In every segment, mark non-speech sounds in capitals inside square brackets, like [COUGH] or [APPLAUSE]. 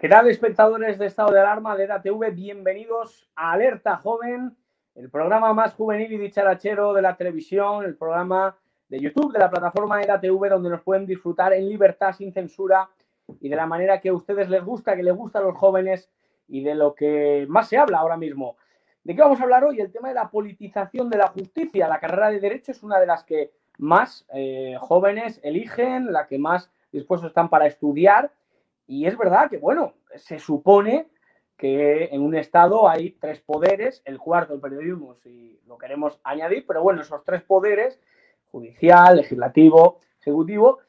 ¿Qué espectadores de estado de alarma de EDATV? Bienvenidos a Alerta Joven, el programa más juvenil y dicharachero de la televisión, el programa de YouTube de la plataforma EDATV, donde nos pueden disfrutar en libertad, sin censura y de la manera que a ustedes les gusta, que les gusta a los jóvenes y de lo que más se habla ahora mismo. ¿De qué vamos a hablar hoy? El tema de la politización de la justicia. La carrera de Derecho es una de las que más eh, jóvenes eligen, la que más dispuestos están para estudiar y es verdad que, bueno, se supone que en un Estado hay tres poderes, el cuarto, el periodismo, si lo queremos añadir, pero bueno, esos tres poderes, judicial, legislativo, ejecutivo,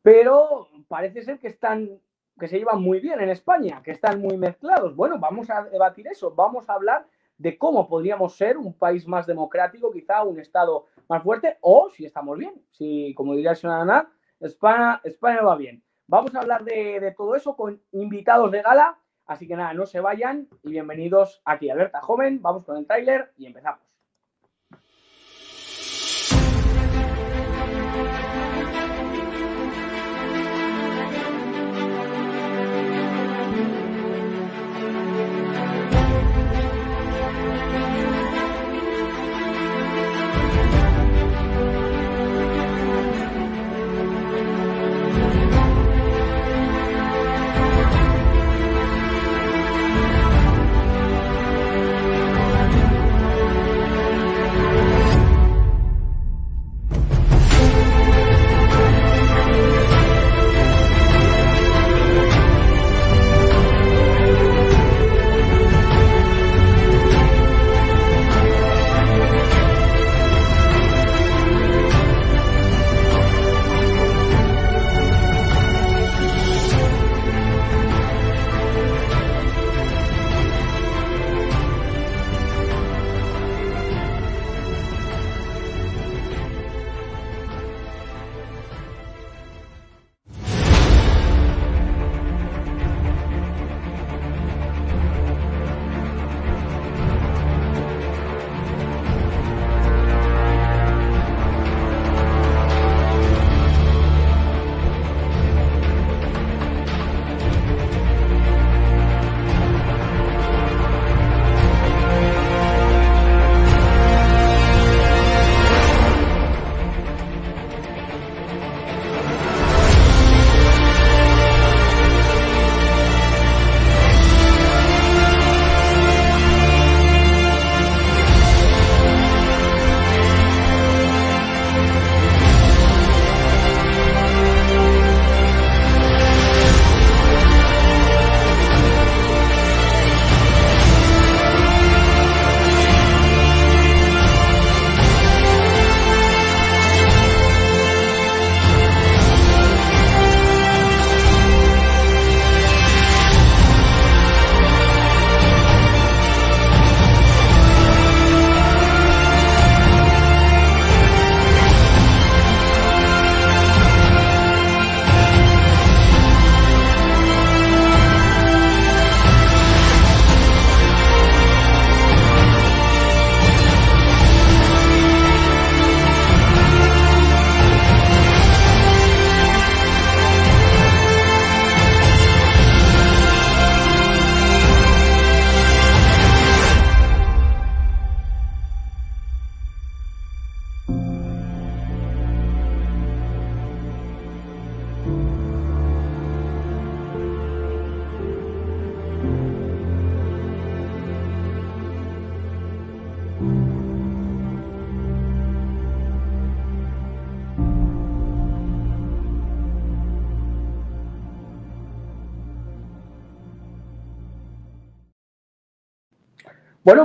pero parece ser que están, que se llevan muy bien en España, que están muy mezclados. Bueno, vamos a debatir eso, vamos a hablar de cómo podríamos ser un país más democrático, quizá un Estado más fuerte, o si estamos bien, si, como diría el señor Ana, España, España va bien. Vamos a hablar de, todo eso con invitados de gala. Así que nada, no se vayan y bienvenidos aquí Alerta Joven. Vamos con el tráiler y empezamos.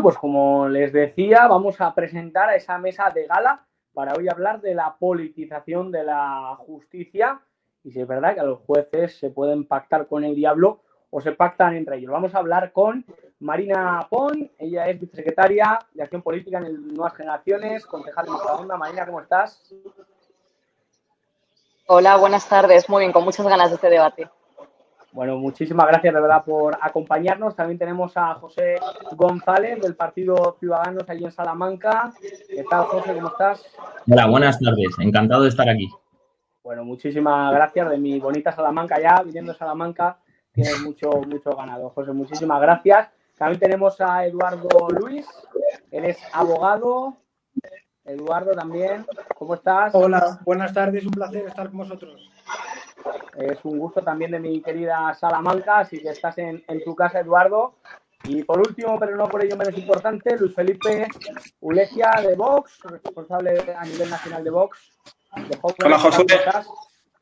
Pues como les decía, vamos a presentar a esa mesa de gala para hoy hablar de la politización de la justicia y si es verdad que a los jueces se pueden pactar con el diablo o se pactan entre ellos. Vamos a hablar con Marina Pon, ella es vicesecretaria de Acción Política en el Nuevas Generaciones, concejal de segunda. Marina, ¿cómo estás? Hola, buenas tardes. Muy bien, con muchas ganas de este debate. Bueno, muchísimas gracias de verdad por acompañarnos. También tenemos a José González del Partido Ciudadanos allí en Salamanca. ¿Qué tal, José? ¿Cómo estás? Hola, buenas tardes. Encantado de estar aquí. Bueno, muchísimas gracias de mi bonita Salamanca ya, viniendo a Salamanca tienes mucho, mucho ganado, José. Muchísimas gracias. También tenemos a Eduardo Luis, él es abogado. Eduardo también, ¿cómo estás? Hola, buenas tardes, un placer estar con vosotros. Es un gusto también de mi querida Salamanca, así que estás en, tu casa, Eduardo. Y por último, pero no por ello menos importante, Luis Felipe Ulegia de Vox, responsable a nivel nacional de Vox. Hola, José.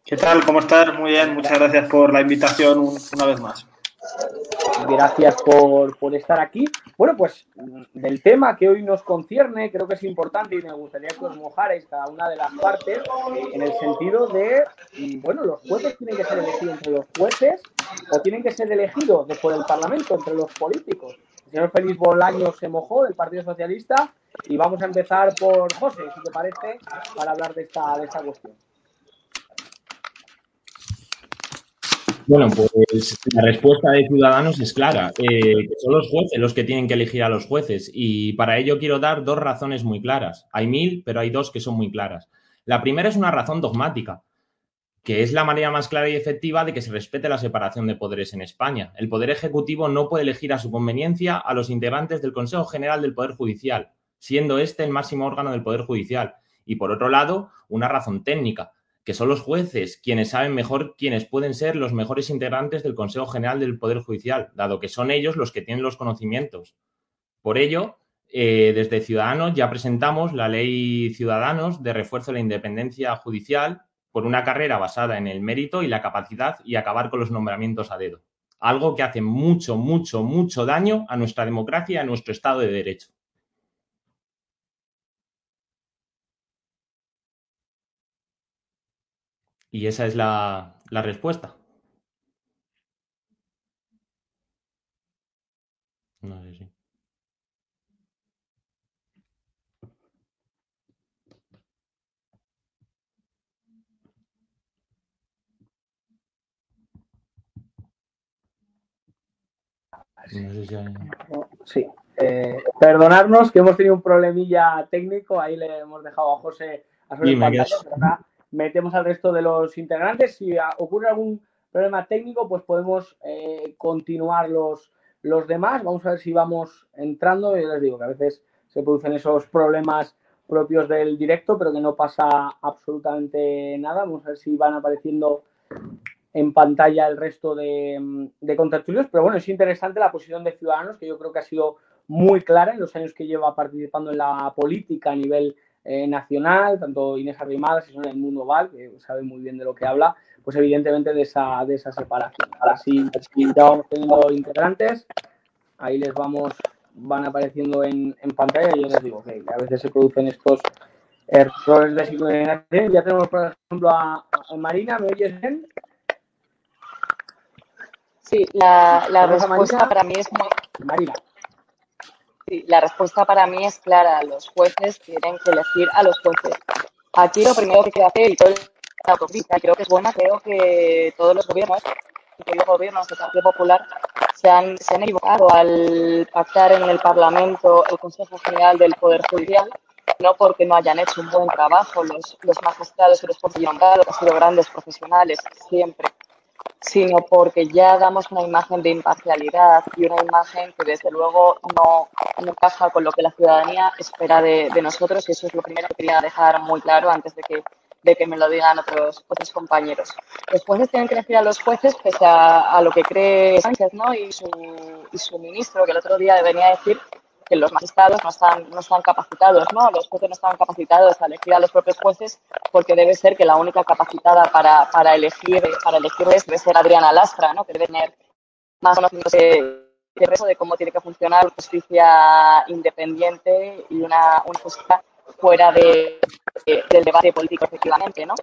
¿Qué tal? ¿Cómo estás? Muy bien, muchas gracias por la invitación una vez más. Gracias por, estar aquí. Bueno, pues del tema que hoy nos concierne, creo que es importante y me gustaría que os mojarais cada una de las partes en el sentido de, bueno, los jueces tienen que ser elegidos entre los jueces o tienen que ser elegidos por el Parlamento, entre los políticos. El señor Félix Bolaño se mojó del Partido Socialista y vamos a empezar por José, si te parece, para hablar de esta, de esta cuestión. Bueno, pues la respuesta de Ciudadanos es clara. Eh, son los jueces los que tienen que elegir a los jueces y para ello quiero dar dos razones muy claras. Hay mil, pero hay dos que son muy claras. La primera es una razón dogmática, que es la manera más clara y efectiva de que se respete la separación de poderes en España. El Poder Ejecutivo no puede elegir a su conveniencia a los integrantes del Consejo General del Poder Judicial, siendo este el máximo órgano del Poder Judicial. Y por otro lado, una razón técnica que son los jueces quienes saben mejor quiénes pueden ser los mejores integrantes del Consejo General del Poder Judicial, dado que son ellos los que tienen los conocimientos. Por ello, eh, desde Ciudadanos ya presentamos la Ley Ciudadanos de refuerzo de la independencia judicial por una carrera basada en el mérito y la capacidad y acabar con los nombramientos a dedo. Algo que hace mucho, mucho, mucho daño a nuestra democracia y a nuestro Estado de Derecho. Y esa es la, respuesta. No sé si. Sí, eh, perdonarnos que hemos tenido un problemilla técnico, ahí le hemos dejado a José a su pantalla, metemos al resto de los integrantes. Si ocurre algún problema técnico, pues podemos eh, continuar los, los demás. Vamos a ver si vamos entrando. Yo les digo que a veces se producen esos problemas propios del directo, pero que no pasa absolutamente nada. Vamos a ver si van apareciendo en pantalla el resto de, de contertulios. Pero bueno, es interesante la posición de Ciudadanos, que yo creo que ha sido muy clara en los años que lleva participando en la política a nivel eh, nacional, tanto Inés Arrimadas y son el Mundo Val, que sabe muy bien de lo que habla, pues evidentemente de esa, de esa separación. Ahora sí, ya vamos teniendo integrantes, ahí les vamos, van apareciendo en, en pantalla y yo les digo que a veces se producen estos errores de sincronización. Ya tenemos, por ejemplo, a, Marina, ¿me oyes bien? Sí, la, la respuesta para mí es muy... Marina la respuesta para mí es clara. Los jueces tienen que elegir a los jueces. Aquí lo primero que hay que hacer, y todo la autocrítica, creo que es buena, creo que todos los gobiernos, incluidos los gobiernos del Partido Popular, se han, se han equivocado al pactar en el Parlamento el Consejo General del Poder Judicial, no porque no hayan hecho un buen trabajo los, los magistrados y los jueces que han sido grandes profesionales siempre, sino porque ya damos una imagen de imparcialidad y una imagen que desde luego no, encaja con lo que la ciudadanía espera de, nosotros y eso es lo primero que quería dejar muy claro antes de que, de que me lo digan otros, otros compañeros. Los jueces tienen que elegir a los jueces pese a, lo que cree Sánchez ¿no? y, su, y su ministro, que el otro día venía a decir que los magistrados no están, no están capacitados, ¿no? Los jueces no están capacitados a elegir a los propios jueces porque debe ser que la única capacitada para, para elegir, para elegirles debe ser Adriana Lastra, ¿no? Que debe tener más conocimientos que el resto de cómo tiene que funcionar una justicia independiente y una, una justicia fuera de, del debate político, efectivamente, ¿no?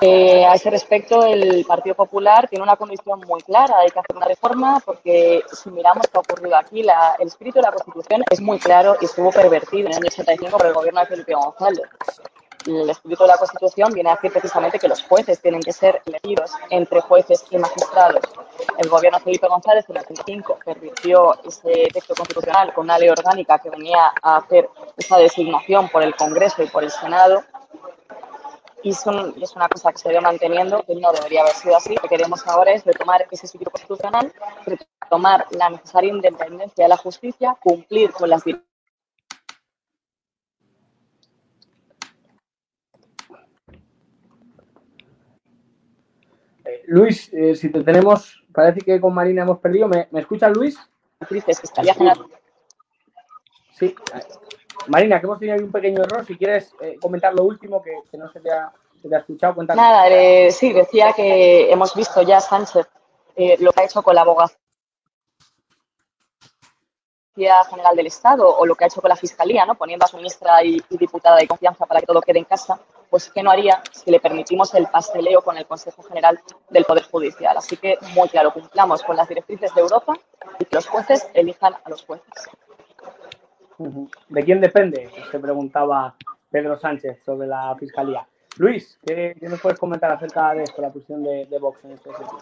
Eh, a ese respecto, el Partido Popular tiene una condición muy clara. Hay que hacer una reforma porque si miramos qué ha ocurrido aquí, la, el espíritu de la Constitución es muy claro y estuvo pervertido en el año 85 por el gobierno de Felipe González. El espíritu de la Constitución viene a decir precisamente que los jueces tienen que ser elegidos entre jueces y magistrados. El gobierno de Felipe González en el 85 permitió ese texto constitucional con una ley orgánica que venía a hacer esa designación por el Congreso y por el Senado y es, es, una cosa que se debe manteniendo, que no debería haber sido así. Lo que queremos ahora es retomar ese espíritu constitucional, retomar la necesaria independencia de la justicia, cumplir con las eh, Luis, eh, si te tenemos, parece que con Marina hemos perdido. ¿Me, ¿me escuchas, Luis? Sí. Marina, que hemos tenido un pequeño error. Si quieres eh, comentar lo último, que, no se te, ha, se te, ha, escuchado, cuéntanos. Nada, eh, sí, decía que hemos visto ya Sánchez eh, lo que ha hecho con la abogacía general del Estado o lo que ha hecho con la Fiscalía, ¿no? poniendo a su ministra y, y, diputada de confianza para que todo quede en casa, pues ¿qué no haría si le permitimos el pasteleo con el Consejo General del Poder Judicial? Así que, muy claro, cumplamos con las directrices de Europa y que los jueces elijan a los jueces. ¿De quién depende? Se preguntaba Pedro Sánchez sobre la Fiscalía. Luis, ¿qué, qué nos puedes comentar acerca de esto, la posición de, de Vox en este sentido?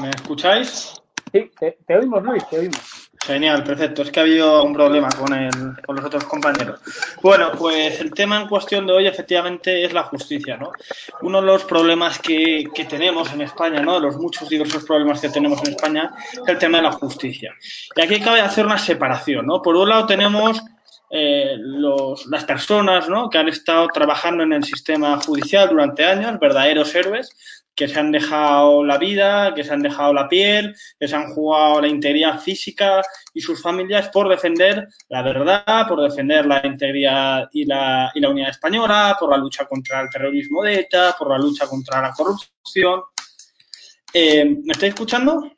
¿Me escucháis? Sí, te, te, oímos, Luis, te oímos. Genial, perfecto. Es que ha habido un problema con, el, con los otros compañeros. Bueno, pues el tema en cuestión de hoy efectivamente es la justicia, ¿no? Uno de los problemas que, que tenemos en España, ¿no? De los muchos diversos problemas que tenemos en España es el tema de la justicia. Y aquí cabe hacer una separación, ¿no? Por un lado tenemos eh, los, las personas ¿no? que han estado trabajando en el sistema judicial durante años, verdaderos héroes, que se han dejado la vida, que se han dejado la piel, que se han jugado la integridad física y sus familias por defender la verdad, por defender la integridad y la, y la unidad española, por la lucha contra el terrorismo de ETA, por la lucha contra la corrupción. Eh, ¿Me estáis escuchando?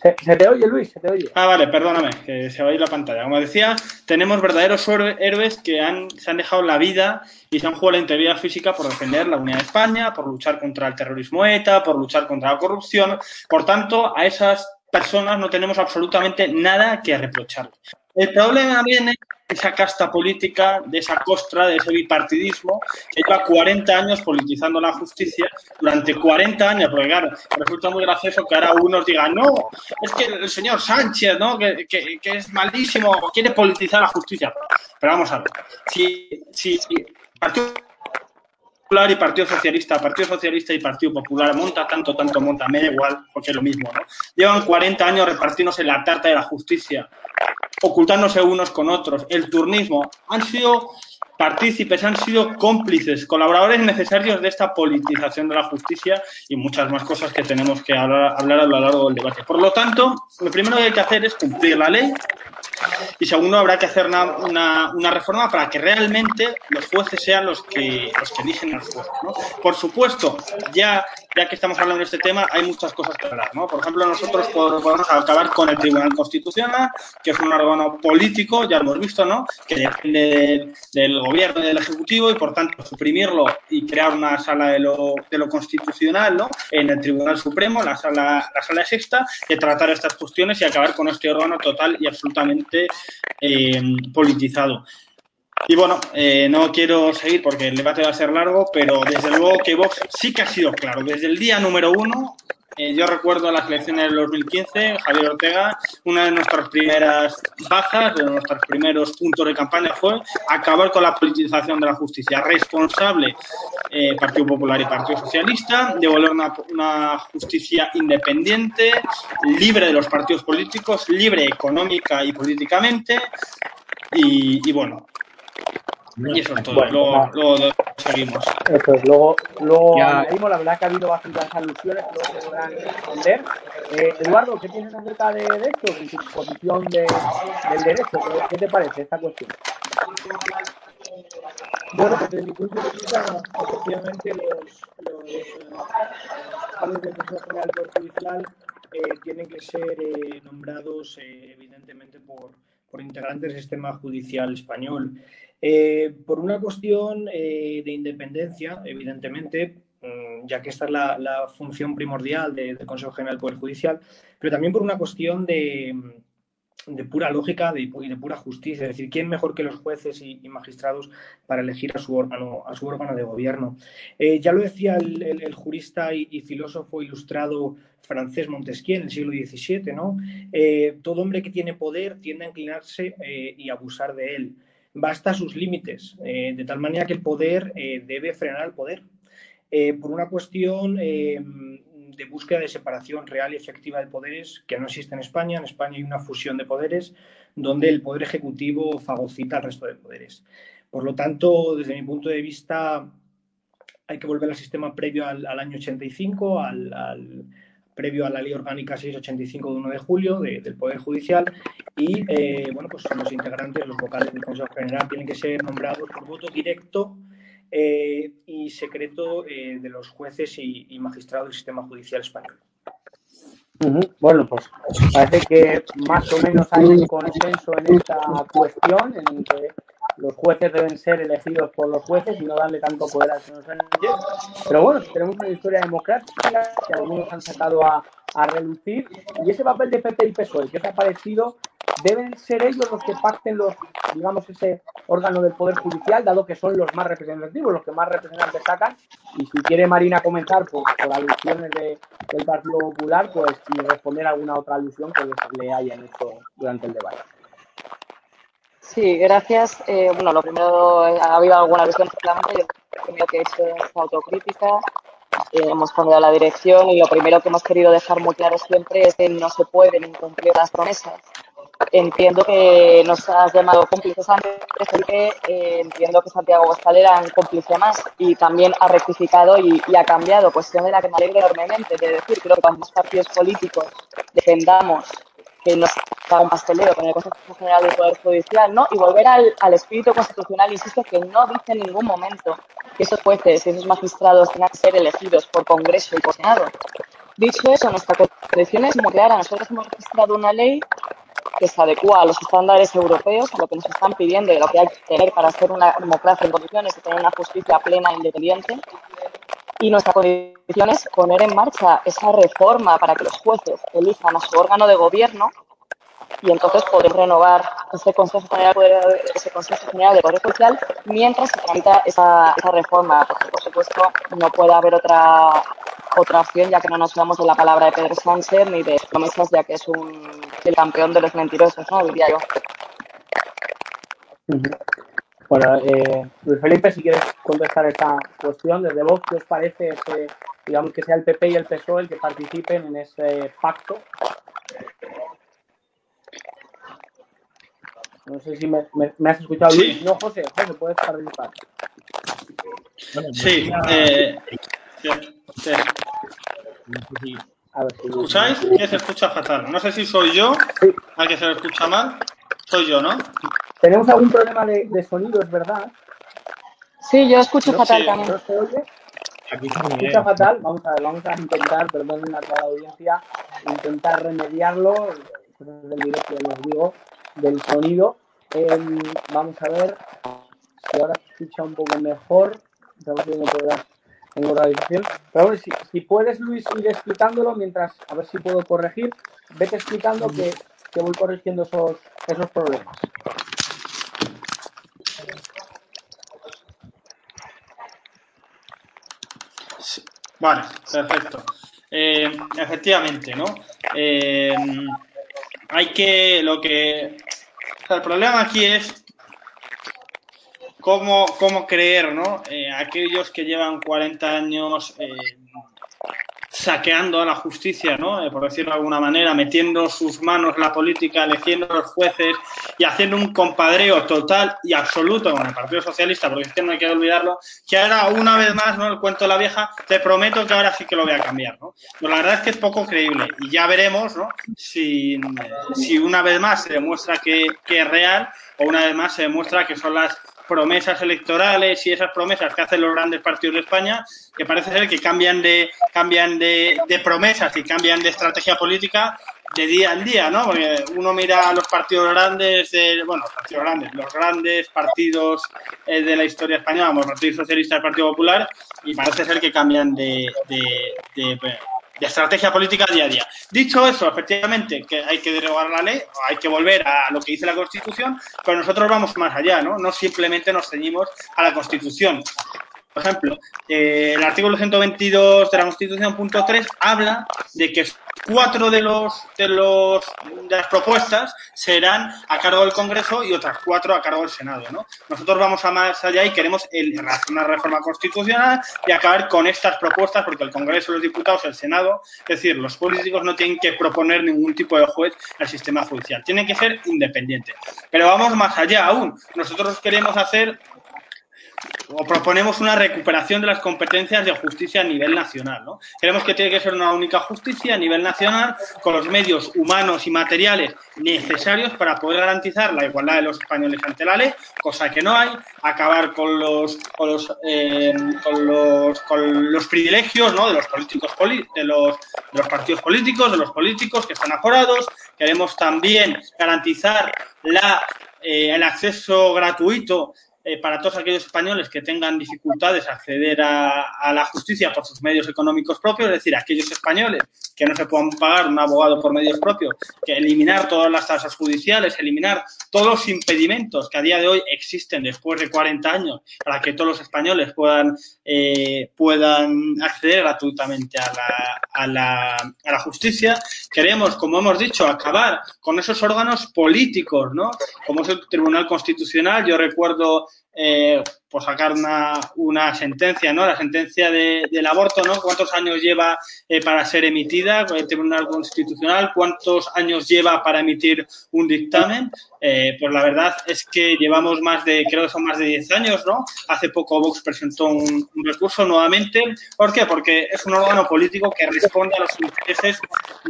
Se, te oye, Luis, se te oye. Ah, vale, perdóname, que se va a ir la pantalla. Como decía, tenemos verdaderos héroes que han, se han dejado la vida y se han jugado la integridad física por defender la unidad de España, por luchar contra el terrorismo ETA, por luchar contra la corrupción. Por tanto, a esas personas no tenemos absolutamente nada que reprochar. El problema viene esa casta política, de esa costra, de ese bipartidismo que lleva 40 años politizando la justicia, durante 40 años, porque claro, resulta muy gracioso que ahora unos digan, no, es que el señor Sánchez, ¿no? que, que, es malísimo, quiere politizar la justicia. Pero vamos a ver, si, si Partido Popular y Partido Socialista, Partido Socialista y Partido Popular, monta tanto, tanto monta, me da igual, porque es lo mismo, ¿no? Llevan 40 años repartiéndose la tarta de la justicia, ocultándose unos con otros. El turnismo han sido partícipes, han sido cómplices, colaboradores necesarios de esta politización de la justicia y muchas más cosas que tenemos que hablar, hablar a lo largo del debate. Por lo tanto, lo primero que hay que hacer es cumplir la ley y segundo, habrá que hacer una, una, una reforma para que realmente los jueces sean los que, los que eligen a los jueces. ¿no? Por supuesto, ya, ya que estamos hablando de este tema, hay muchas cosas que hablar. ¿no? Por ejemplo, nosotros podemos acabar con el Tribunal Constitucional, que es un órgano político, ya lo hemos visto, ¿no? que depende del gobierno y del ejecutivo y por tanto suprimirlo y crear una sala de lo, constitucional ¿no? en el Tribunal Supremo, la sala, la sala sexta, de tratar estas cuestiones y acabar con este órgano total y absolutamente eh, politizado. Y bueno, eh, no quiero seguir porque el debate va a ser largo, pero desde luego que Vox sí que ha sido claro. Desde el día número uno eh, yo recuerdo las elecciones del 2015, Javier Ortega, una de nuestras primeras bajas, de nuestros primeros puntos de campaña fue acabar con la politización de la justicia. Responsable eh, Partido Popular y Partido Socialista, devolver una, justicia independiente, libre de los partidos políticos, libre económica y políticamente. Y bueno, y eso es todo. Bueno, luego, luego, seguimos. Eso es. Luego, luego añadimos, la verdad que ha habido bastantes alusiones que luego se podrán responder. Eh, Eduardo, ¿qué piensas acerca de, de esto? En tu posición de, del derecho, ¿qué te parece esta cuestión? Bueno, desde mi punto de vista, efectivamente, los, los del Consejo General del Poder Judicial eh, tienen que ser eh, nombrados, eh, evidentemente, por, por integrantes del sistema judicial español. Eh, por una cuestión eh, de independencia, evidentemente, mmm, ya que esta es la, función primordial del de Consejo General del Poder Judicial, pero también por una cuestión de, de pura lógica y de pura justicia, es decir, ¿quién mejor que los jueces y, magistrados para elegir a su órgano, a su órgano de gobierno? Eh, ya lo decía el, jurista y, filósofo ilustrado francés Montesquieu en el siglo XVII, ¿no? Todo hombre que tiene poder tiende a inclinarse y abusar de él. Va hasta sus límites, eh, de tal manera que el poder eh, debe frenar al poder. por una cuestión de búsqueda de separación real y efectiva de poderes que no existe en España. En España hay una fusión de poderes donde el poder ejecutivo fagocita al resto de poderes. Por lo tanto, desde mi punto de vista, hay que volver al sistema previo al, año 85, al, previo a la Ley Orgánica 685 de 1 de julio del Poder Judicial y, eh, bueno, pues los integrantes, los vocales del Consejo General tienen que ser nombrados por voto directo eh, y secreto eh, de los jueces y, magistrados del sistema judicial español. Bueno, pues parece que más o menos hay un consenso en esta cuestión, en que los jueces deben ser elegidos por los jueces y no darle tanto poder señor Sánchez. Pero bueno, tenemos una historia democrática que algunos han sacado a, a relucir y ese papel de PP y PSOE, ¿qué os ha parecido deben ser ellos los que pacten los, digamos, ese órgano del Poder Judicial, dado que son los más representativos, los que más representantes sacan. Y si quiere Marina comenzar por, alusiones del Partido Popular, pues y responder a alguna otra alusión que le hayan hecho durante el debate. Sí, gracias. Eh, bueno, lo primero, ha habido alguna alusión, yo creo que he hecho es autocrítica. Eh, hemos cambiado la dirección y lo primero que hemos querido dejar muy claro siempre es que no se pueden incumplir las promesas Entiendo que nos has llamado cómplices antes, eh, entiendo que Santiago Bostal era un cómplice más y también ha rectificado y, ha cambiado, cuestión de la que me alegro enormemente. De decir, creo que cuando más partidos políticos defendamos que no un pasteleo con el Consejo General del Poder Judicial, ¿no? Y volver al, al espíritu constitucional, insisto, que no dice en ningún momento que esos jueces y esos magistrados tengan que ser elegidos por Congreso y por Senado. Dicho eso, nuestra condición es muy clara. Nosotros hemos registrado una ley que se adecua a los estándares europeos, a lo que nos están pidiendo y lo que hay que tener para ser una democracia en condiciones de tener una justicia plena e independiente. Y nuestra condición es poner en marcha esa reforma para que los jueces elijan a su órgano de gobierno y entonces poder renovar ese Consejo General, General de Poder Judicial mientras se tramita esa, esa reforma, porque por supuesto no puede haber otra otra opción, ya que no nos vamos de la palabra de Pedro Sánchez ni de promesas, ya que es un, el campeón de los mentirosos, ¿no? Diría yo. Bueno, eh, Luis Felipe, si quieres contestar esta cuestión, desde vos, ¿qué os parece ese, digamos que sea el PP y el PSOE el que participen en ese pacto? No sé si me, has escuchado, Luis. No, José, José, puedes participar. Sí, eh, ¿Escucháis? Que se escucha fatal. No sé si soy yo al que se lo escucha mal. Soy yo, ¿no? Tenemos algún problema de, sonido, es verdad. Sí, yo escucho fatal también. ¿No se oye? Aquí se escucha fatal. Vamos a ver, vamos a intentar, perdón a toda la audiencia, intentar remediarlo. del directo, les digo, del sonido. Em, vamos a ver si ahora se escucha un poco mejor. Estamos en organización. Pero si, puedes, Luis, ir explicándolo mientras, a ver si puedo corregir, vete explicando que, que voy corrigiendo esos, esos problemas. Vale, perfecto. Eh, efectivamente, ¿no? Eh, hay que, lo que, el problema aquí es cómo, cómo creer, ¿no? Eh, aquellos que llevan 40 años eh, saqueando a la justicia, ¿no? Eh, por decirlo de alguna manera, metiendo sus manos en la política, eligiendo a los jueces y haciendo un compadreo total y absoluto con el Partido Socialista, porque es que no hay que olvidarlo, que ahora una vez más, ¿no? El cuento de la vieja, te prometo que ahora sí que lo voy a cambiar, ¿no? Pero la verdad es que es poco creíble y ya veremos, ¿no? Si, si una vez más se demuestra que, que es real o una vez más se demuestra que son las promesas electorales y esas promesas que hacen los grandes partidos de España, que parece ser que cambian de, cambian de, promesas y cambian de estrategia política de día en día, ¿no? Porque uno mira los partidos grandes, de, bueno, los partidos grandes, los grandes partidos eh, de la historia española, como el Partido Socialista y el Partido Popular, y parece ser que cambian de, de de estrategia política día a día. Dicho eso, efectivamente, que hay que derogar la ley, hay que volver a lo que dice la Constitución, pero nosotros vamos más allá, ¿no? No simplemente nos ceñimos a la Constitución. Por ejemplo, eh, el artículo 122 de la Constitución, punto 3, habla de que cuatro de los de los de las propuestas serán a cargo del Congreso y otras cuatro a cargo del Senado, ¿no? Nosotros vamos a más allá y queremos el, una reforma constitucional y acabar con estas propuestas porque el Congreso, los diputados, el Senado, es decir, los políticos no tienen que proponer ningún tipo de juez al sistema judicial, tienen que ser independientes. Pero vamos más allá aún. Nosotros queremos hacer o proponemos una recuperación de las competencias de justicia a nivel nacional. ¿no? Creemos que tiene que ser una única justicia a nivel nacional con los medios humanos y materiales necesarios para poder garantizar la igualdad de los españoles ante la ley, cosa que no hay, acabar con los, con los, eh, con los, privilegios ¿no? de los políticos de los, de los partidos políticos, de los políticos que están aforados. Queremos también garantizar la, eh, el acceso gratuito eh, para todos aquellos españoles que tengan dificultades a acceder a, la justicia por sus medios económicos propios, es decir, aquellos españoles que no se puedan pagar un abogado por medios propios, que eliminar todas las tasas judiciales, eliminar todos los impedimentos que a día de hoy existen después de 40 años para que todos los españoles puedan, eh, puedan acceder gratuitamente a la, a, la, a la justicia. Queremos, como hemos dicho, acabar con esos órganos políticos, ¿no? Como es el Tribunal Constitucional. Yo recuerdo eh, por sacar una, una, sentencia, ¿no? La sentencia de, del aborto, ¿no? ¿Cuántos años lleva eh, para ser emitida el Tribunal Constitucional? ¿Cuántos años lleva para emitir un dictamen? Eh, pues la verdad es que llevamos más de, creo que son más de 10 años, ¿no? Hace poco Vox presentó un, recurso nuevamente. ¿Por qué? Porque es un órgano político que responde a los intereses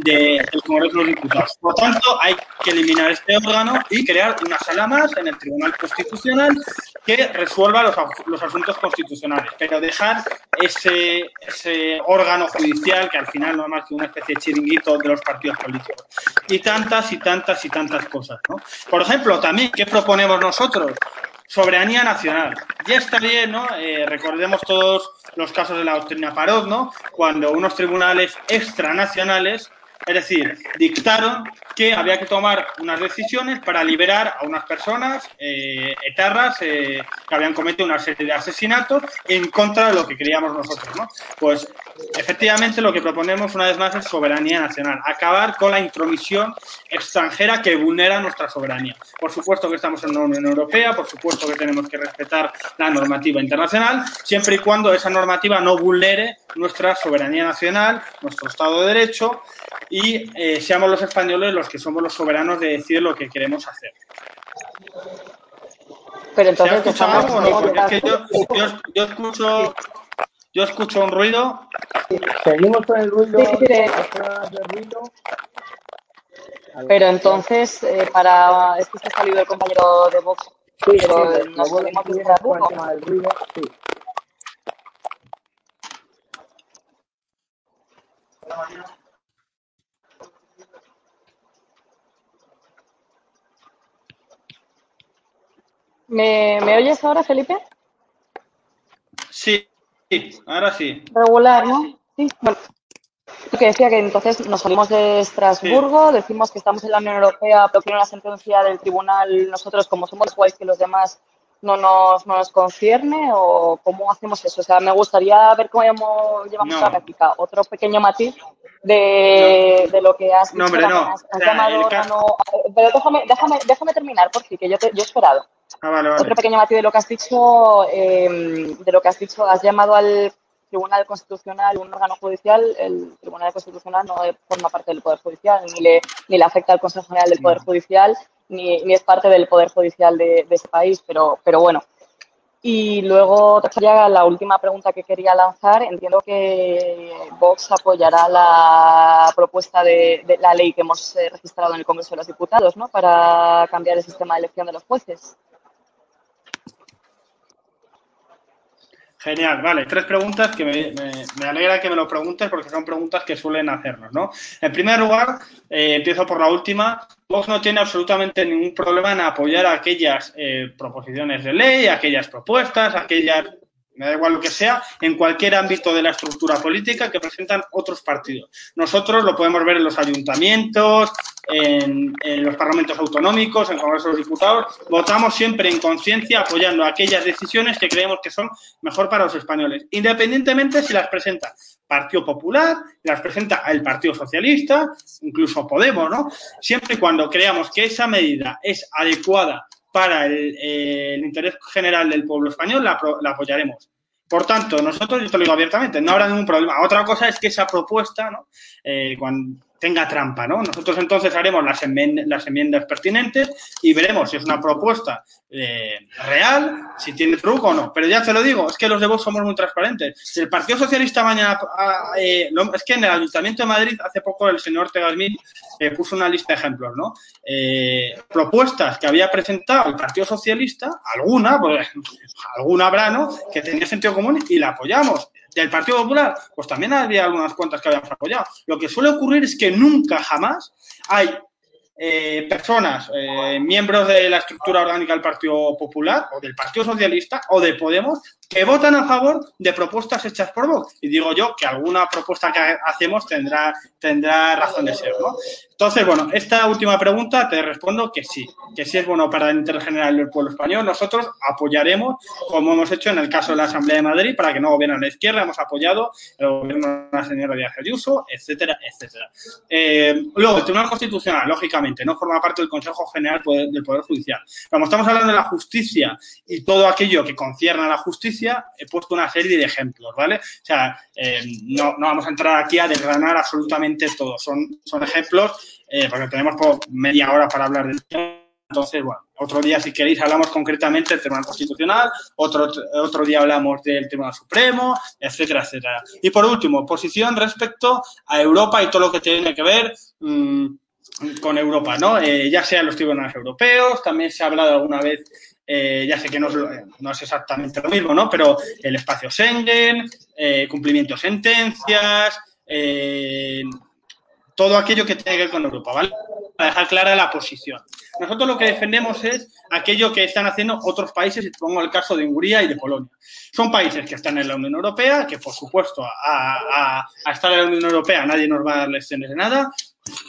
de, del Congreso de los Diputados. Por tanto, hay que eliminar este órgano y crear una sala más en el Tribunal Constitucional que resuelva los, los asuntos constitucionales, pero dejar ese, ese, órgano judicial que al final no es más que una especie de chiringuito de los partidos políticos. Y tantas y tantas y tantas cosas. ¿no? Por ejemplo, también, ¿qué proponemos nosotros? Soberanía nacional. Ya está bien, ¿no? Eh, recordemos todos los casos de la doctrina Parot, ¿no? Cuando unos tribunales extranacionales es decir, dictaron que había que tomar unas decisiones para liberar a unas personas eh, etarras eh, que habían cometido una serie de asesinatos en contra de lo que queríamos nosotros. ¿no? Pues efectivamente lo que proponemos una vez más es soberanía nacional, acabar con la intromisión extranjera que vulnera nuestra soberanía. Por supuesto que estamos en la Unión Europea, por supuesto que tenemos que respetar la normativa internacional, siempre y cuando esa normativa no vulnere nuestra soberanía nacional, nuestro Estado de Derecho y eh, seamos los españoles los que somos los soberanos de decir lo que queremos hacer. Pero entonces ¿Se ha escuchado algo o no? Porque es que yo, yo, yo, escucho, yo escucho un ruido. Seguimos con el ruido. Sí, ruido. Pero entonces, eh, para. Es que se ha salido el compañero de Vox. Sí, pero sí, nos tenemos a del ruido. Sí. ¿Me, ¿Me oyes ahora, Felipe? Sí, sí, ahora sí. Regular, ¿no? Sí. Bueno, lo que decía que entonces nos salimos de Estrasburgo, decimos que estamos en la Unión Europea, pero que una sentencia del tribunal, nosotros como somos iguales que los demás, no nos, no nos concierne o cómo hacemos eso. O sea, me gustaría ver cómo llevamos, llevamos No. la práctica. Otro pequeño matiz de, de lo que has No, dicho, hombre, no. Has, has O sea, llamado Pero déjame, déjame, déjame terminar, por fin, que yo, te- yo he esperado. Ah, vale, vale. Otro pequeño matiz de lo que has dicho, eh, de lo que has dicho, has llamado al Tribunal Constitucional un órgano judicial. El Tribunal Constitucional no forma parte del Poder Judicial, ni le, ni le afecta al Consejo General del Poder Judicial, ni, ni es parte del Poder Judicial de, de ese país, pero, pero bueno. Y luego, ya la última pregunta que quería lanzar. Entiendo que Vox apoyará la propuesta de, de la ley que hemos eh, registrado en el Congreso de los Diputados, ¿no? Para cambiar el sistema de elección de los jueces. Genial, vale. Tres preguntas que me, me- alegra que me lo preguntes porque son preguntas que suelen hacernos, ¿no? En primer lugar, eh, empiezo por la última. Vox no tiene absolutamente ningún problema en apoyar aquellas eh, proposiciones de ley, aquellas propuestas, aquellas me da igual lo que sea, en cualquier ámbito de la estructura política que presentan otros partidos. Nosotros lo podemos ver en los ayuntamientos, en, los parlamentos autonómicos, en el Congreso de los Diputados. Votamos siempre en conciencia apoyando aquellas decisiones que creemos que son mejor para los españoles, independientemente si las presenta Partido Popular, las presenta el Partido Socialista, incluso Podemos, ¿no? Siempre y cuando creamos que esa medida es adecuada para el, interés general del pueblo español, la, apoyaremos. Por tanto, nosotros, yo te lo digo abiertamente, no habrá ningún problema. Otra cosa es que esa propuesta, ¿no? Eh, cuando, tenga trampa, ¿no? Nosotros entonces haremos las, las enmiendas pertinentes y veremos si es una propuesta eh, real, si tiene truco o no. Pero ya te lo digo, es que los de Vox somos muy transparentes. El Partido Socialista mañana... Eh, es que en el Ayuntamiento de Madrid hace poco el señor Tegasmil eh, puso una lista de ejemplos, ¿no? propuestas que había presentado el Partido Socialista, alguna, pues alguna habrá, ¿no? Que tenía sentido común y la apoyamos del Partido Popular, pues también había algunas cuantas que habíamos apoyado. Lo que suele ocurrir es que nunca jamás hay eh, personas, eh, miembros de la estructura orgánica del Partido Popular o del Partido Socialista o de Podemos que votan a favor de propuestas hechas por Vox. Y digo yo que alguna propuesta que hacemos tendrá, tendrá razón de ser, ¿no? Entonces, bueno, esta última pregunta te respondo que sí, que sí es bueno para el interés general del pueblo español. Nosotros apoyaremos, como hemos hecho en el caso de la Asamblea de Madrid, para que no gobiernen a la izquierda, hemos apoyado el gobierno de la señora Díaz Ayuso, etcétera, etcétera. Eh, luego, el Tribunal Constitucional, lógicamente, no forma parte del Consejo General del Poder Judicial. Como estamos hablando de la justicia y todo aquello que concierne a la justicia, he puesto una serie de ejemplos, ¿vale? O sea, eh, no, vamos a entrar aquí a desgranar absolutamente todo. Son, son ejemplos, eh, porque tenemos media hora para hablar del tema. Entonces, bueno, otro día, si queréis, hablamos concretamente del Tribunal Constitucional, otro, otro día hablamos del Tribunal Supremo, etcétera, etcétera. Y por último, posición respecto a Europa y todo lo que tiene que ver mm, con Europa, ¿no? Eh, ya sean los tribunales europeos, también se ha hablado alguna vez eh, ya sé que no es, exactamente lo mismo, ¿no? Pero el espacio Schengen, cumplimiento de sentencias, eh, todo aquello que tiene que ver con Europa, ¿vale? Para dejar clara la posición. Nosotros lo que defendemos es aquello que están haciendo otros países, y pongo el caso de Hungría y de Polonia. Son países que están en la Unión Europea, que por supuesto a, a estar en la Unión Europea nadie nos va a dar lecciones de nada,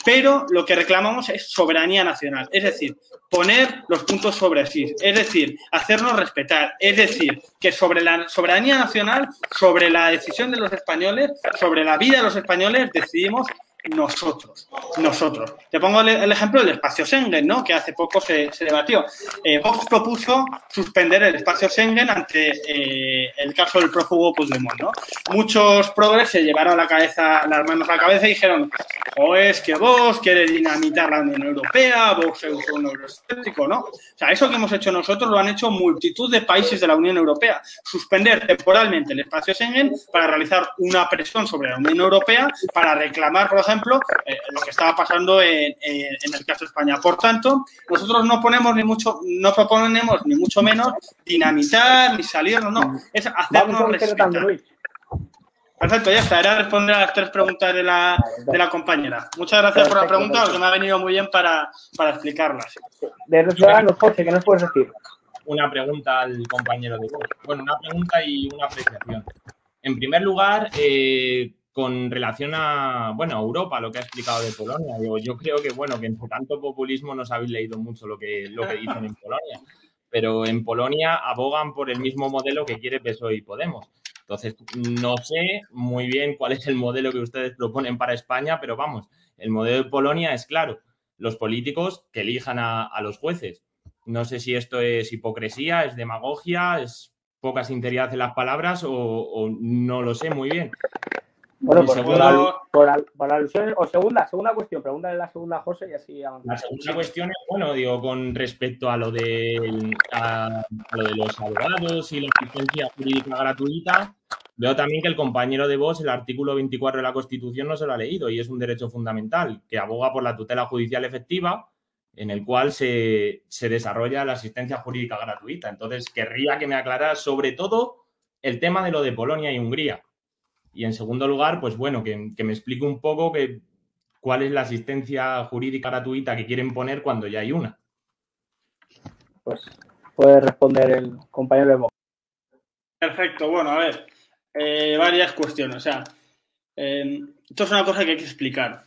pero lo que reclamamos es soberanía nacional, es decir, poner los puntos sobre sí, es decir, hacernos respetar, es decir, que sobre la soberanía nacional, sobre la decisión de los españoles, sobre la vida de los españoles, decidimos nosotros, nosotros. Te pongo el, ejemplo del espacio Schengen, ¿no? Que hace poco se, debatió. Eh, Vox propuso suspender el espacio Schengen ante eh, el caso del prófugo Puigdemont, ¿no? Muchos progres se llevaron la cabeza, las manos a la cabeza y dijeron, o es que Vox quiere dinamitar la Unión Europea, Vox es un euroescéptico, ¿no? O sea, eso que hemos hecho nosotros lo han hecho multitud de países de la Unión Europea. Suspender temporalmente el espacio Schengen para realizar una presión sobre la Unión Europea para reclamar, por ejemplo, ejemplo, eh, lo que estaba pasando en, el caso de España. Por tanto, nosotros no ponemos ni mucho, no proponemos ni mucho menos dinamitar ni salir, no, es hacernos respetar. Perfecto, ya está. Era responder a las tres preguntas de la, de la compañera. Muchas gracias por la pregunta, porque me ha venido muy bien para, para explicarlas. De los ciudadanos, José, ¿qué nos puedes decir? Una pregunta al compañero de. Bueno, una pregunta y una apreciación. En primer lugar, eh, con relación a, bueno, a Europa, lo que ha explicado de Polonia. yo creo que, bueno, que en tanto populismo no os habéis leído mucho lo que, lo que dicen en Polonia. Pero en Polonia abogan por el mismo modelo que quiere PSOE y Podemos. Entonces, no sé muy bien cuál es el modelo que ustedes proponen para España, pero vamos, el modelo de Polonia es claro. Los políticos que elijan a, los jueces. No sé si esto es hipocresía, es demagogia, es poca sinceridad en las palabras o no lo sé muy bien. Bueno, pues por, alusión, o segunda, segunda cuestión, pregúntale la segunda José y así La segunda cuestión es, bueno, digo, con respecto a lo de, a, lo de los abogados y la asistencia jurídica gratuita, veo también que el compañero de vos, el artículo 24 de la Constitución, no se lo ha leído y es un derecho fundamental que aboga por la tutela judicial efectiva en el cual se, se desarrolla la asistencia jurídica gratuita. Entonces, querría que me aclarara sobre todo el tema de lo de Polonia y Hungría y en segundo lugar, pues bueno, que, me explique un poco que, cuál es la asistencia jurídica gratuita que quieren poner cuando ya hay una. Pues puede responder el compañero de Vox. Perfecto, bueno, a ver, eh, varias cuestiones. O sea, eh, esto es una cosa que hay que explicar.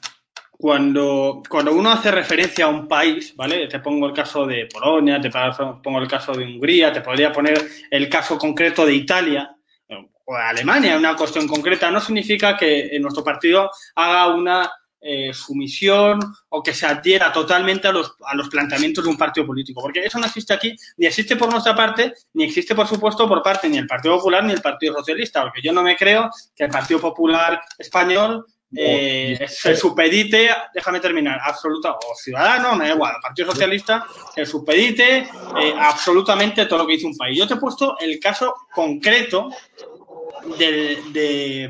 Cuando, cuando uno hace referencia a un país, ¿vale? Te pongo el caso de Polonia, te pongo el caso de Hungría, te podría poner el caso concreto de Italia o de Alemania, una cuestión concreta, no significa que nuestro partido haga una eh, sumisión o que se adhiera totalmente a los, a los planteamientos de un partido político, porque eso no existe aquí, ni existe por nuestra parte, ni existe, por supuesto, por parte ni el Partido Popular ni el Partido Socialista, porque yo no me creo que el Partido Popular español eh, se supedite, déjame terminar, absoluta, o ciudadano, me da igual, el Partido Socialista, se supedite eh, absolutamente todo lo que dice un país. Yo te he puesto el caso concreto de,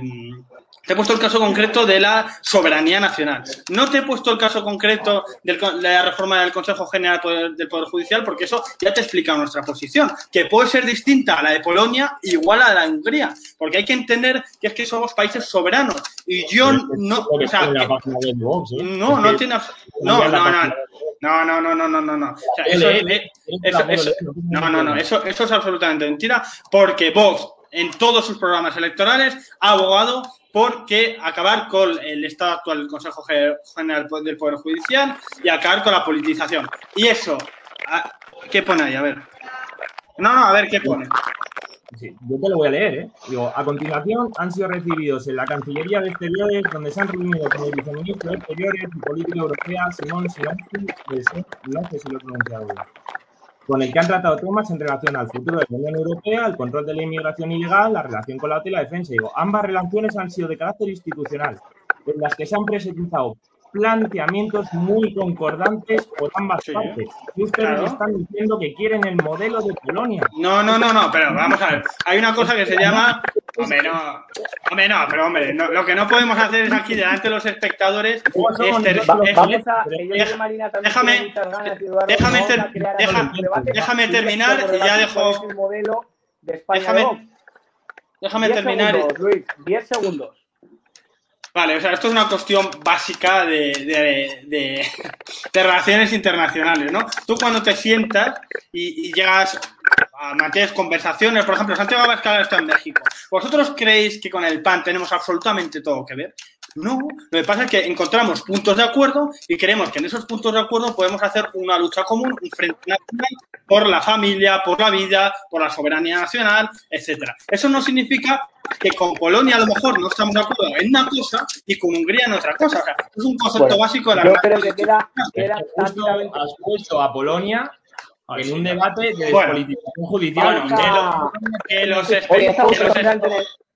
te he puesto el caso concreto de la soberanía nacional. No te he puesto el caso concreto de la reforma del Consejo General del Poder Judicial porque eso ya te explica nuestra posición, que puede ser distinta a la de Polonia igual a la de Hungría, porque hay que entender que es que somos países soberanos y yo no, o sea, no, no tiene, no, no, no. No, no, no, no, no, no, no. eso, no, no, no, eso, eso es absolutamente mentira, porque Vox en todos sus programas electorales ha abogado por que acabar con el estado actual del Consejo General del Poder Judicial y acabar con la politización. Y eso, ah, ¿qué pone ahí? A ver. No, no, a ver, ¿qué pone? Yo te lo voy a leer, ¿eh? Digo, a continuación han sido recibidos en la Cancillería de Exteriores, donde se han reunido con el viceministro de Exteriores y Política Europea, Simón Simonsi, no sé si lo he pronunciado bien con el que han tratado temas en relación al futuro de la Unión Europea, el control de la inmigración ilegal, la relación con la OTAN y la defensa. Digo, ambas relaciones han sido de carácter institucional, en las que se han presentado planteamientos muy concordantes por ambas partes. Y ustedes están diciendo que quieren el modelo de Polonia. No, no, no, no, pero vamos a ver. Hay una cosa que se llama. Hombre, no. Hombre, no, pero hombre, lo que no podemos hacer es aquí delante de los espectadores. déjame, déjame, déjame terminar y ya dejo. Déjame, déjame terminar. Luis, 10 segundos. Vale, o sea, esto es una cuestión básica de, de, relaciones internacionales, ¿no? Tú cuando te sientas y, llegas a mantienes conversaciones, por ejemplo, Santiago Abascal está en México. ¿Vosotros creéis que con el PAN tenemos absolutamente todo que ver? No, lo que pasa es que encontramos puntos de acuerdo y creemos que en esos puntos de acuerdo podemos hacer una lucha común, un frente nacional por la familia, por la vida, por la soberanía nacional, etcétera. Eso no significa que con Polonia a lo mejor no estamos de acuerdo en una cosa y con Hungría en otra cosa. O sea, es un concepto básico de la Yo creo que queda, queda has puesto a Polonia en un debate de bueno, judicial. Bueno, que, los, que que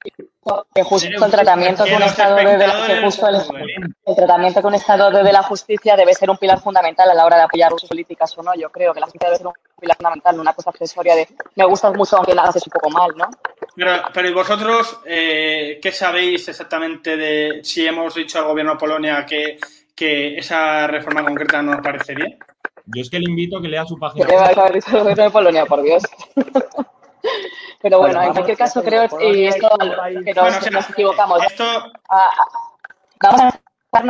justo el tratamiento con estado de, la, justo el, tratamiento con estado de, la justicia debe ser un pilar fundamental a la hora de apoyar sus políticas o no. Yo creo que la justicia debe ser un pilar fundamental, no una cosa accesoria de me gustas mucho aunque la haces un poco mal, ¿no? Pero, pero ¿y vosotros eh, qué sabéis exactamente de si hemos dicho al gobierno de Polonia que, que esa reforma concreta no os parece bien? Yo es que le invito a que lea su página. ¿Qué va a haber dicho el gobierno de Polonia, por Dios? Pero bueno, en cualquier caso creo y esto que nos, nos equivocamos. Esto... Ah, ah, vamos a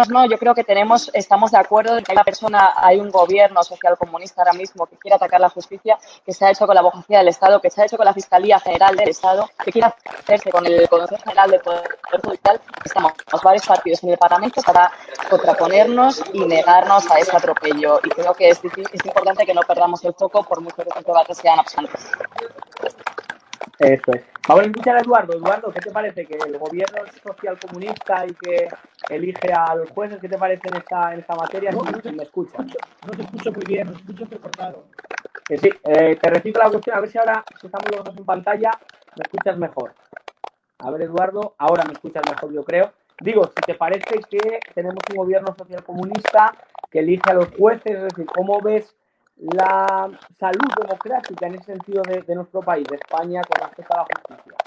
no, yo creo que tenemos, estamos de acuerdo en que hay una persona, hay un gobierno social comunista ahora mismo que quiere atacar la justicia, que se ha hecho con la abogacía del Estado, que se ha hecho con la Fiscalía General del Estado, que quiere hacerse con el Consejo General del Poder Judicial. Estamos varios partidos en el Parlamento para contraponernos y negarnos a ese atropello. Y creo que es, es importante que no perdamos el foco por mucho que estos debates sean absurdos. Eso es. Vamos a escuchar a Eduardo. Eduardo, ¿qué te parece que el gobierno es social comunista y que elige a los jueces? ¿Qué te parece en esta, en esta materia? No, no te, me escuchas. No te escucho muy bien, me escucho recortado. Que sí, eh, te repito la cuestión, a ver si ahora, si estamos los dos en pantalla, me escuchas mejor. A ver, Eduardo, ahora me escuchas mejor, yo creo. Digo, si te parece que tenemos un gobierno social comunista que elige a los jueces, es decir, ¿cómo ves la salud democrática en ese sentido de, nuestro país, de España, con respecto a la justicia?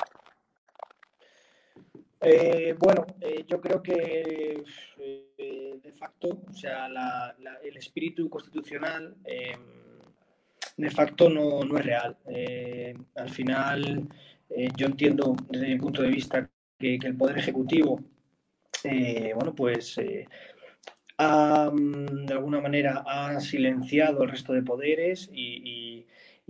Eh, bueno, eh, yo creo que eh, de facto, o sea, el espíritu constitucional de facto no, es real. al final, yo entiendo desde mi punto de vista que el Poder Ejecutivo, bueno, pues de alguna manera ha silenciado el resto de poderes y,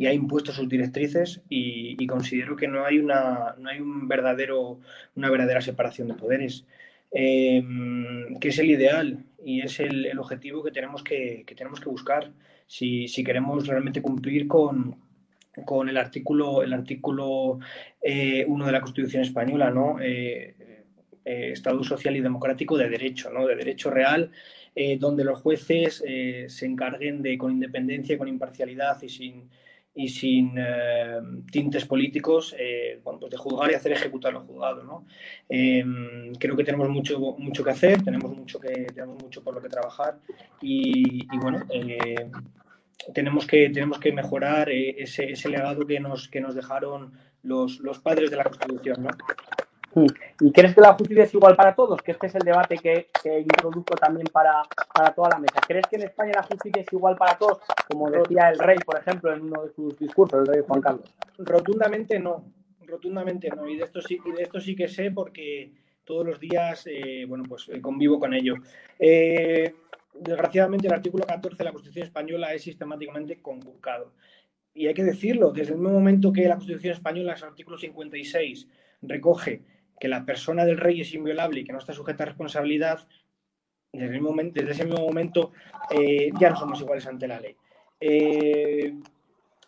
ha impuesto sus directrices y, considero que no hay una, no hay un verdadero, una verdadera separación de poderes. Eh, que es el ideal y es el, objetivo que tenemos que, tenemos que buscar si, queremos realmente cumplir con, con el artículo el artículo 1 eh, de la Constitución española, ¿no? Eh, Estado social y democrático de derecho, ¿no? de derecho real, donde los jueces se encarguen de, con independencia, con imparcialidad y sin, y sin eh, tintes políticos, eh, pues de juzgar y hacer ejecutar lo juzgado. ¿no? Creo que tenemos mucho, mucho que hacer, tenemos mucho, mucho por lo que trabajar y, bueno, eh, tenemos, que, tenemos que mejorar ese, legado que nos, que nos dejaron los, los padres de la Constitución. ¿Y crees que la justicia es igual para todos? Que este es el debate que, que introduzco también para, toda la mesa. ¿Crees que en España la justicia es igual para todos? Como decía el rey, por ejemplo, en uno de sus discursos, el rey Juan Carlos. Rotundamente no, rotundamente no. Y de esto sí, de esto sí que sé porque todos los días, eh, bueno, pues eh, convivo con ello. Eh, desgraciadamente el artículo 14 de la Constitución española es sistemáticamente conculcado. Y hay que decirlo, desde el mismo momento que la Constitución española, en el artículo 56, recoge que la persona del rey es inviolable y que no está sujeta a responsabilidad, desde, ese mismo momento eh, ya no somos iguales ante la ley. Eh,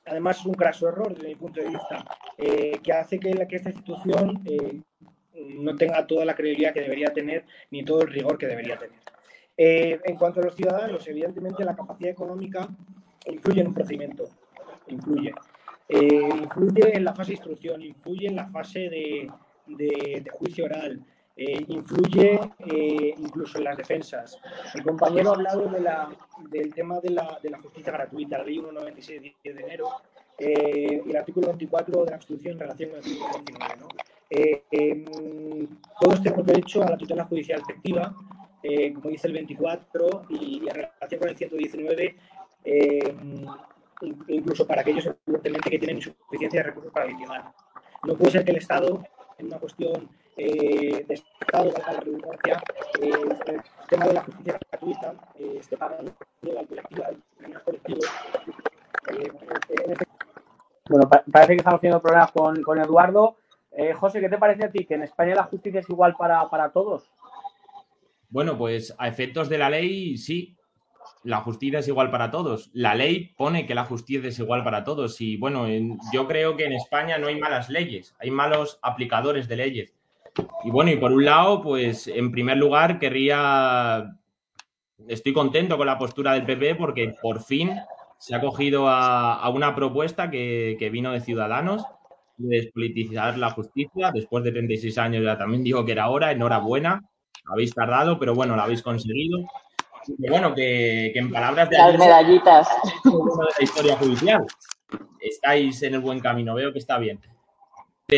además, es un craso error desde mi punto de vista, eh, que hace que, que esta institución no tenga toda la credibilidad que debería tener ni todo el rigor que debería tener. en cuanto a los ciudadanos, evidentemente la capacidad económica influye en un procedimiento, influye. influye en la fase de instrucción, influye en la fase de, de, juicio oral, eh, influye eh, incluso en las defensas. Mi compañero ha hablado de la, del tema de la, de la, justicia gratuita, la ley 196 de enero, eh, y el artículo 24 de la Constitución en relación con el artículo 19. ¿no? Em, todos tenemos derecho a la tutela judicial efectiva, como dice el 24, y, en relación con el 119, em, incluso para aquellos que tienen insuficiencia de recursos para litigar. No puede ser que el Estado una cuestión eh, de Estado, de la redundancia, eh, el tema de la justicia gratuita eh, esté pagando la colectiva, el colectivo. Eh, bueno, parece que estamos teniendo problemas con, con Eduardo. Eh, José, ¿qué te parece a ti? ¿Que en España la justicia es igual para, para todos? Bueno, pues a efectos de la ley, sí, la justicia es igual para todos. La ley pone que la justicia es igual para todos. Y bueno, yo creo que en España no hay malas leyes, hay malos aplicadores de leyes. Y bueno, y por un lado, pues en primer lugar querría, estoy contento con la postura del PP porque por fin se ha cogido a, una propuesta que, vino de Ciudadanos de despolitizar la justicia. Después de 36 años ya también digo que era hora, enhorabuena, habéis tardado, pero bueno, lo habéis conseguido bueno, que, en palabras de... Las medallitas. De la historia judicial. Estáis en el buen camino, veo que está bien.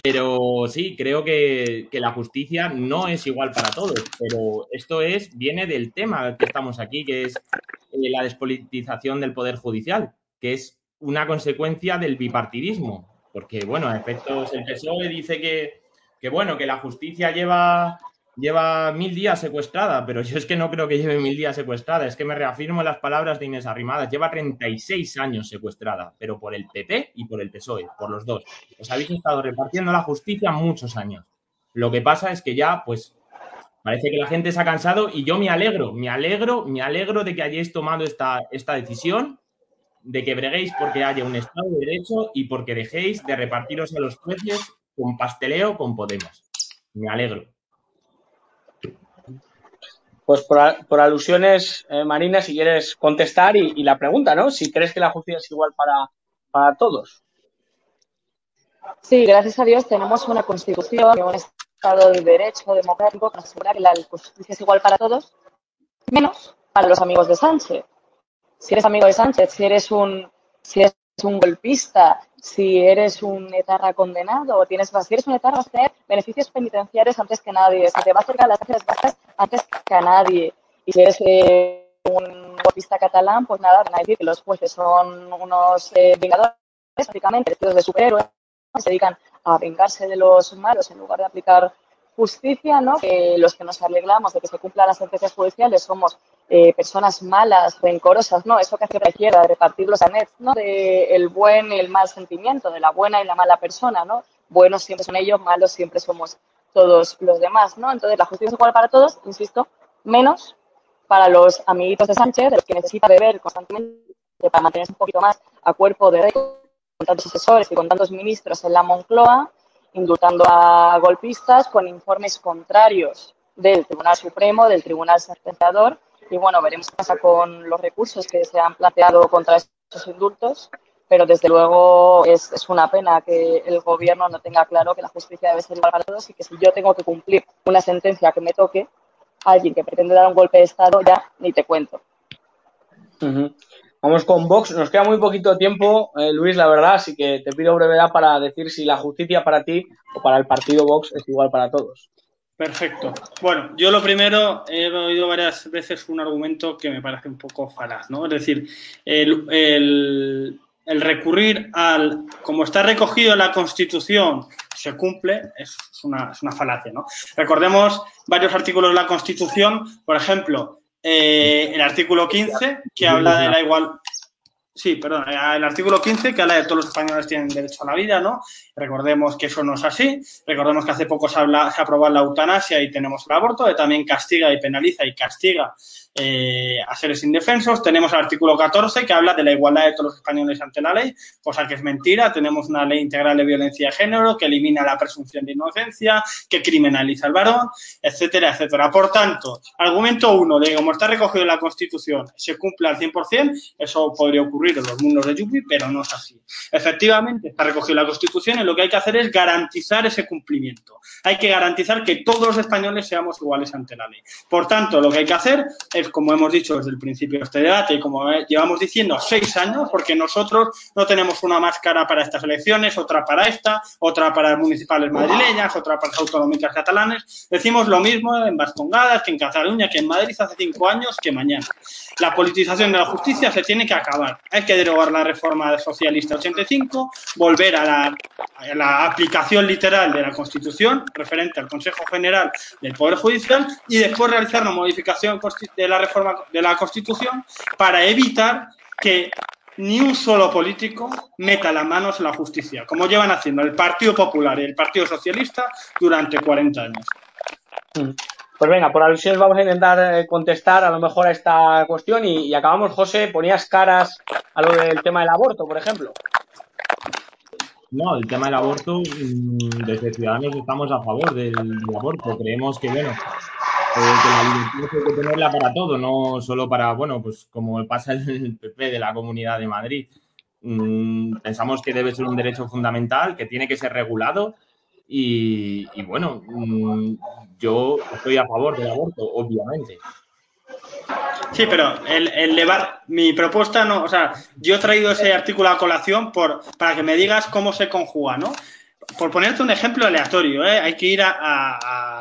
Pero sí, creo que, la justicia no es igual para todos, pero esto es, viene del tema que estamos aquí, que es eh, la despolitización del Poder Judicial, que es una consecuencia del bipartidismo. Porque, bueno, a efectos, el PSOE dice que, que, bueno, que la justicia lleva lleva mil días secuestrada, pero yo es que no creo que lleve mil días secuestrada, es que me reafirmo en las palabras de Inés Arrimadas, lleva 36 años secuestrada, pero por el PP y por el PSOE, por los dos. Os habéis estado repartiendo la justicia muchos años. Lo que pasa es que ya, pues, parece que la gente se ha cansado y yo me alegro, me alegro, me alegro de que hayáis tomado esta, esta decisión, de que breguéis porque haya un Estado de Derecho y porque dejéis de repartiros a los jueces con pasteleo con Podemos. Me alegro. Pues por, alusiones, eh, Marina, si quieres contestar y, la pregunta, ¿no? Si crees que la justicia es igual para, para todos. Sí, gracias a Dios tenemos una constitución un Estado de Derecho democrático que asegura que la justicia es igual para todos, menos para los amigos de Sánchez. Si eres amigo de Sánchez, si eres un, si eres un golpista, si eres un etarra condenado, tienes, si eres un etarra, vas beneficios penitenciarios antes que nadie, se te va a acercar las cárceles vascas antes que a nadie. Y si eres un golpista catalán, pues nada, van a decir que los jueces son unos eh, vengadores, prácticamente, vestidos de superhéroes, se dedican a vengarse de los malos en lugar de aplicar justicia, ¿no? Que los que nos alegramos de que se cumplan las sentencias judiciales somos eh, personas malas, rencorosas, ¿no? Eso que hace la izquierda, de repartir los anets, ¿no? De el buen y el mal sentimiento, de la buena y la mala persona, ¿no? Buenos siempre son ellos, malos siempre somos todos los demás, ¿no? Entonces, la justicia es igual para todos, insisto, menos para los amiguitos de Sánchez, de los que necesita beber constantemente para mantenerse un poquito más a cuerpo de rey, con tantos asesores y con tantos ministros en la Moncloa, indultando a golpistas con informes contrarios del Tribunal Supremo, del Tribunal Sentenciador. Y bueno, veremos qué pasa con los recursos que se han planteado contra estos indultos, pero desde luego es, es, una pena que el gobierno no tenga claro que la justicia debe ser igual para todos y que si yo tengo que cumplir una sentencia que me toque, alguien que pretende dar un golpe de Estado ya ni te cuento. Uh -huh. Vamos con Vox. Nos queda muy poquito tiempo, eh, Luis, la verdad, así que te pido brevedad para decir si la justicia para ti o para el partido Vox es igual para todos. Perfecto. Bueno, yo lo primero he oído varias veces un argumento que me parece un poco falaz, ¿no? Es decir, el, el, el recurrir al, como está recogido en la Constitución, se cumple, es una, es una falacia, ¿no? Recordemos varios artículos de la Constitución, por ejemplo, eh, el artículo 15, que habla de la igual... Sí, perdón, el artículo 15 que habla de todos los españoles tienen derecho a la vida, ¿no? Recordemos que eso no es así. Recordemos que hace poco se, habla, se aprobó la eutanasia y tenemos el aborto, que también castiga y penaliza y castiga eh, a indefensos. Tenemos el artículo 14 que habla de la igualdad de todos los españoles ante la ley, cosa que es mentira. Tenemos una ley integral de violencia de género que elimina la presunción de inocencia, que criminaliza al varón, etcétera, etcétera. Por tanto, argumento uno de como está recogido en la Constitución, se cumple al 100%, eso podría ocurrir en los mundos de Yupi, pero no es así. Efectivamente, está recogido en la Constitución y lo que hay que hacer es garantizar ese cumplimiento. Hay que garantizar que todos los españoles seamos iguales ante la ley. Por tanto, lo que hay que hacer es, como hemos dicho desde el principio de este debate y como llevamos diciendo, seis años, porque nosotros no tenemos una máscara para estas elecciones, otra para esta, otra para municipales madrileñas, otra para las autonómicas catalanes. Decimos lo mismo en Vascongadas, que en Cataluña, que en Madrid hace cinco años, que mañana. La politización de la justicia se tiene que acabar. Hay que derogar la reforma socialista 85, volver a la, a la aplicación literal de la Constitución referente al Consejo General del Poder Judicial y después realizar una modificación de la reforma de la Constitución para evitar que ni un solo político meta las manos en la justicia, como llevan haciendo el Partido Popular y el Partido Socialista durante 40 años. Pues venga, por alusiones vamos a intentar contestar a lo mejor a esta cuestión y, y acabamos, José, ponías caras a lo del tema del aborto, por ejemplo. No, el tema del aborto, desde Ciudadanos estamos a favor del, del aborto. Creemos que, bueno, eh, que la libertad hay que tenerla para todo, no solo para, bueno, pues como pasa el PP de la Comunidad de Madrid. Mm, pensamos que debe ser un derecho fundamental, que tiene que ser regulado y, bueno, mm, yo estoy a favor del aborto, obviamente. Sí, pero el, el mi propuesta no, o sea, yo he traído ese artículo a colación por, para que me digas cómo se conjuga, ¿no? Por ponerte un ejemplo aleatorio, ¿eh? hay que ir a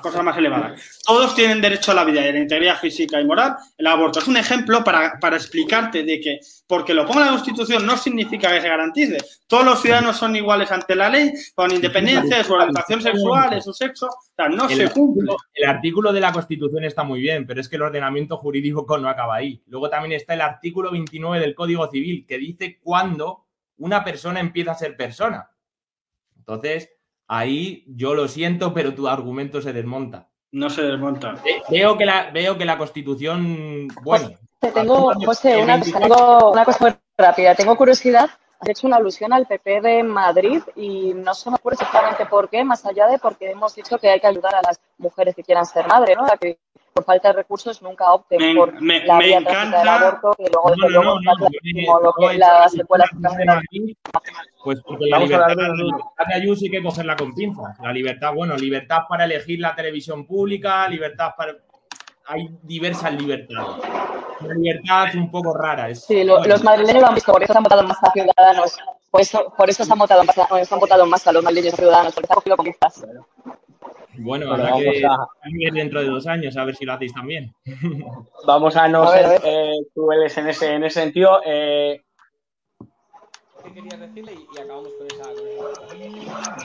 cosas más elevadas. Todos tienen derecho a la vida y a la integridad física y moral. El aborto es un ejemplo para, para explicarte de que porque lo ponga la Constitución no significa que se garantice. Todos los ciudadanos son iguales ante la ley, con independencia de su orientación sexual, de su sexo. O sea, no el se cumple. El artículo de la Constitución está muy bien, pero es que el ordenamiento jurídico [LAUGHS] no acaba ahí. Luego también está el artículo 29 del Código Civil, que dice cuándo una persona empieza a ser persona. Entonces, ahí yo lo siento, pero tu argumento se desmonta. No se desmonta. Veo que la, veo que la Constitución, bueno. Tengo, José, una, tengo una cosa muy rápida. Tengo curiosidad. Has hecho una alusión al PP de Madrid y no se me ocurre exactamente por qué, más allá de porque hemos dicho que hay que ayudar a las mujeres que quieran ser madre, ¿no? que por falta de recursos nunca opten me, por me, la me vía encanta... del aborto y luego, No, no, luego no, no, lo que no, las no, secuelas no, que no, Pues porque la a libertad de Ayuso hay que cogerla con pinzas. La libertad, bueno, libertad para elegir la televisión pública, libertad para... Hay diversas libertades. Una libertad un poco rara. Es, Sí, lo- los madrileños lo han visto, por eso se han votado más a Ciudadanos. Por eso, por eso se han votado más a, se han votado más a los madrileños a Ciudadanos, porque se han cogido con pinzas. Bueno, Bueno, habrá vamos que a- cambiar dentro de dos años a ver si lo hacéis también. [LAUGHS] Vamos a no A ver, a ser eh, crueles en ese, en ese sentido. Eh... ¿Qué querías decirle? Y, y acabamos con esa. Con esa...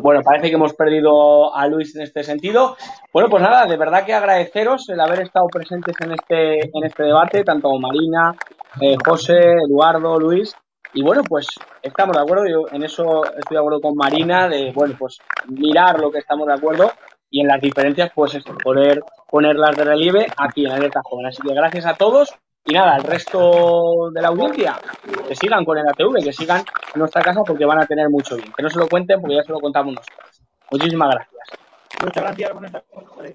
Bueno, parece que hemos perdido a Luis en este sentido. Bueno, pues nada, de verdad que agradeceros el haber estado presentes en este, en este debate, tanto Marina, eh, José, Eduardo, Luis. Y bueno, pues estamos de acuerdo, yo en eso estoy de acuerdo con Marina, de bueno, pues mirar lo que estamos de acuerdo y en las diferencias, pues poder ponerlas de relieve aquí en Alerta Joven. Así que gracias a todos y nada, al resto de la audiencia, que sigan con el ATV, que sigan en nuestra casa porque van a tener mucho bien. Que no se lo cuenten porque ya se lo contamos nosotros. Muchísimas gracias. Muchas gracias por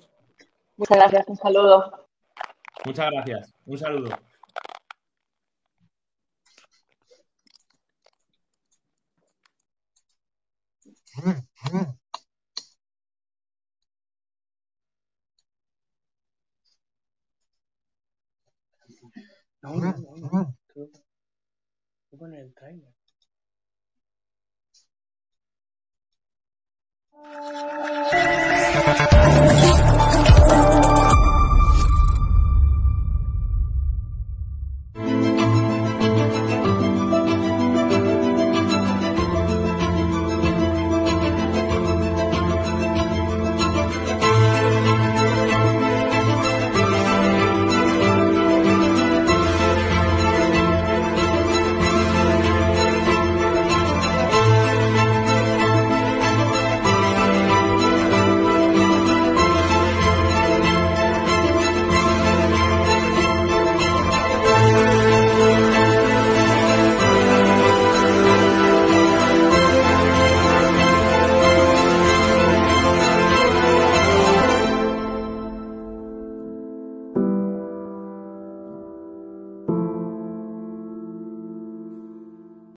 Muchas gracias, un saludo. Muchas gracias, un saludo. No, no, no, no. Tengo que poner el you.